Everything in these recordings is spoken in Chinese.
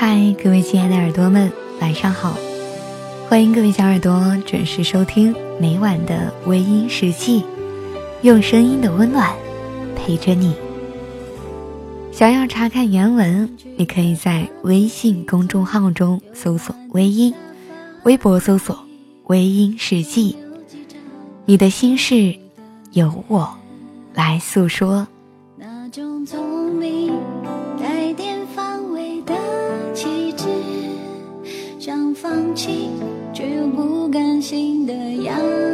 嗨，各位亲爱的耳朵们，晚上好！欢迎各位小耳朵准时收听每晚的微音时记，用声音的温暖陪着你。想要查看原文，你可以在微信公众号中搜索“微音”，微博搜索“微音时记”。你的心事，由我来诉说。那种聪明却又不甘心的样子，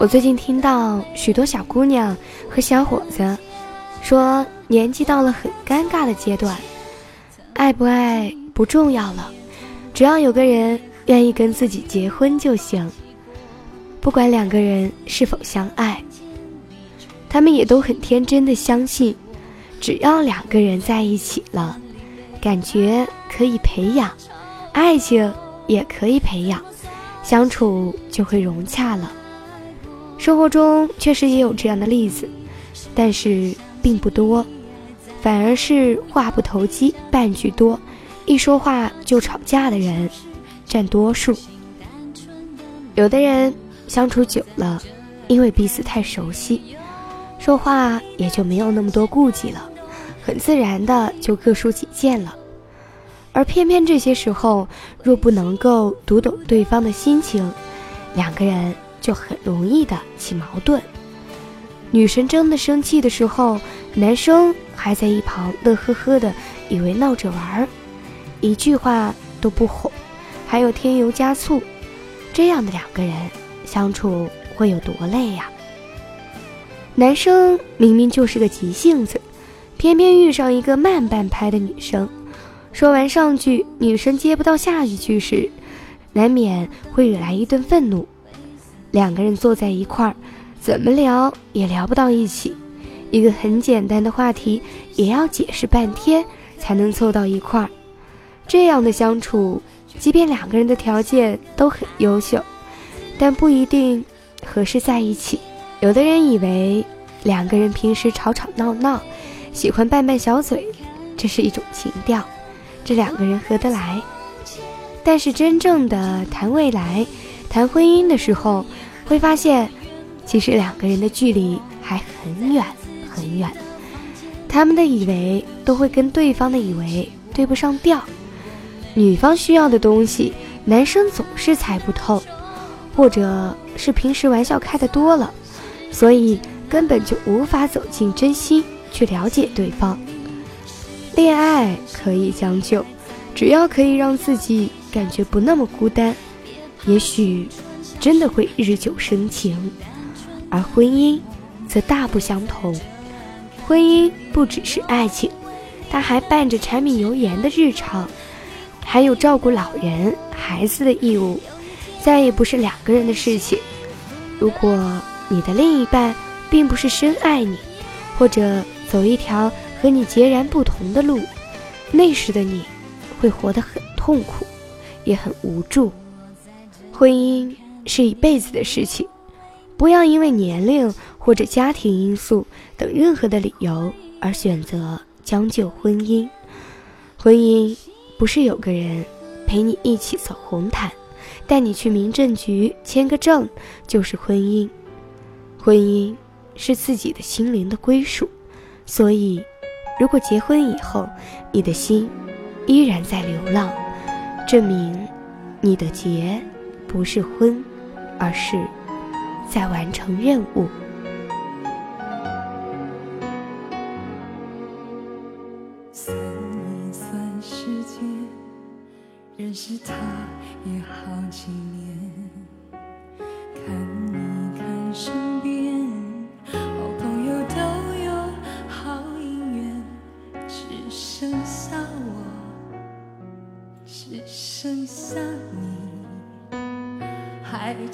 我最近听到许多小姑娘和小伙子说，年纪到了很尴尬的阶段，爱不爱不重要了，只要有个人愿意跟自己结婚就行，不管两个人是否相爱。他们也都很天真的相信，只要两个人在一起了，感觉可以培养，爱情也可以培养，相处就会融洽了。生活中确实也有这样的例子，但是并不多，反而是话不投机半句多，一说话就吵架的人占多数。有的人相处久了，因为彼此太熟悉，说话也就没有那么多顾忌了，很自然的就各抒己见了。而偏偏这些时候，若不能够读懂对方的心情，两个人。就很容易的起矛盾。女神真的生气的时候，男生还在一旁乐呵呵的，以为闹着玩儿，一句话都不哄，还有添油加醋，这样的两个人相处会有多累呀？男生明明就是个急性子，偏偏遇上一个慢半拍的女生，说完上句，女生接不到下一句时，难免会惹来一顿愤怒。两个人坐在一块儿，怎么聊也聊不到一起，一个很简单的话题也要解释半天才能凑到一块儿。这样的相处，即便两个人的条件都很优秀，但不一定合适在一起。有的人以为两个人平时吵吵闹闹，喜欢拌拌小嘴，这是一种情调，这两个人合得来。但是真正的谈未来、谈婚姻的时候，会发现，其实两个人的距离还很远很远，他们的以为都会跟对方的以为对不上调。女方需要的东西，男生总是猜不透，或者是平时玩笑开的多了，所以根本就无法走进真心去了解对方。恋爱可以将就，只要可以让自己感觉不那么孤单，也许。真的会日久生情，而婚姻则大不相同。婚姻不只是爱情，它还伴着柴米油盐的日常，还有照顾老人、孩子的义务，再也不是两个人的事情。如果你的另一半并不是深爱你，或者走一条和你截然不同的路，那时的你会活得很痛苦，也很无助。婚姻。是一辈子的事情，不要因为年龄或者家庭因素等任何的理由而选择将就婚姻。婚姻不是有个人陪你一起走红毯，带你去民政局签个证就是婚姻。婚姻是自己的心灵的归属，所以，如果结婚以后你的心依然在流浪，证明你的结不是婚。而是在完成任务。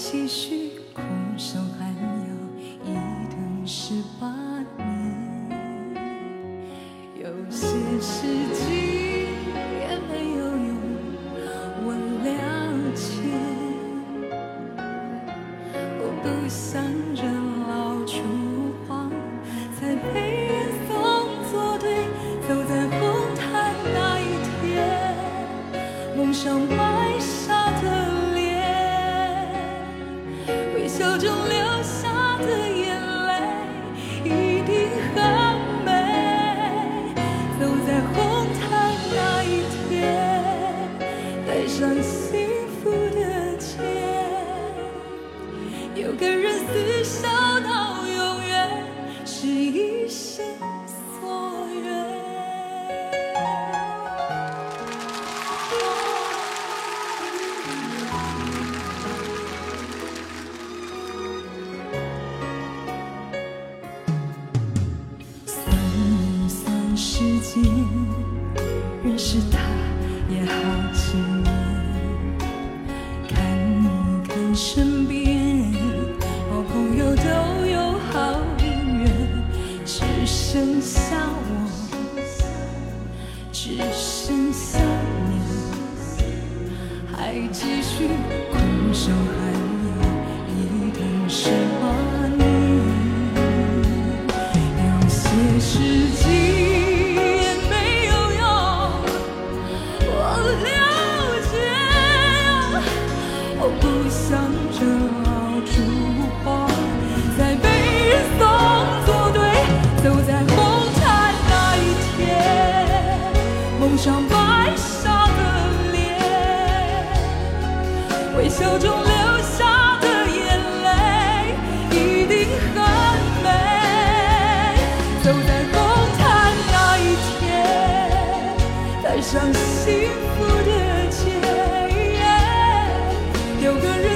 继续空守寒窑，一等十八年。有些事。上幸福的街，有个人厮守。上幸福的街有个人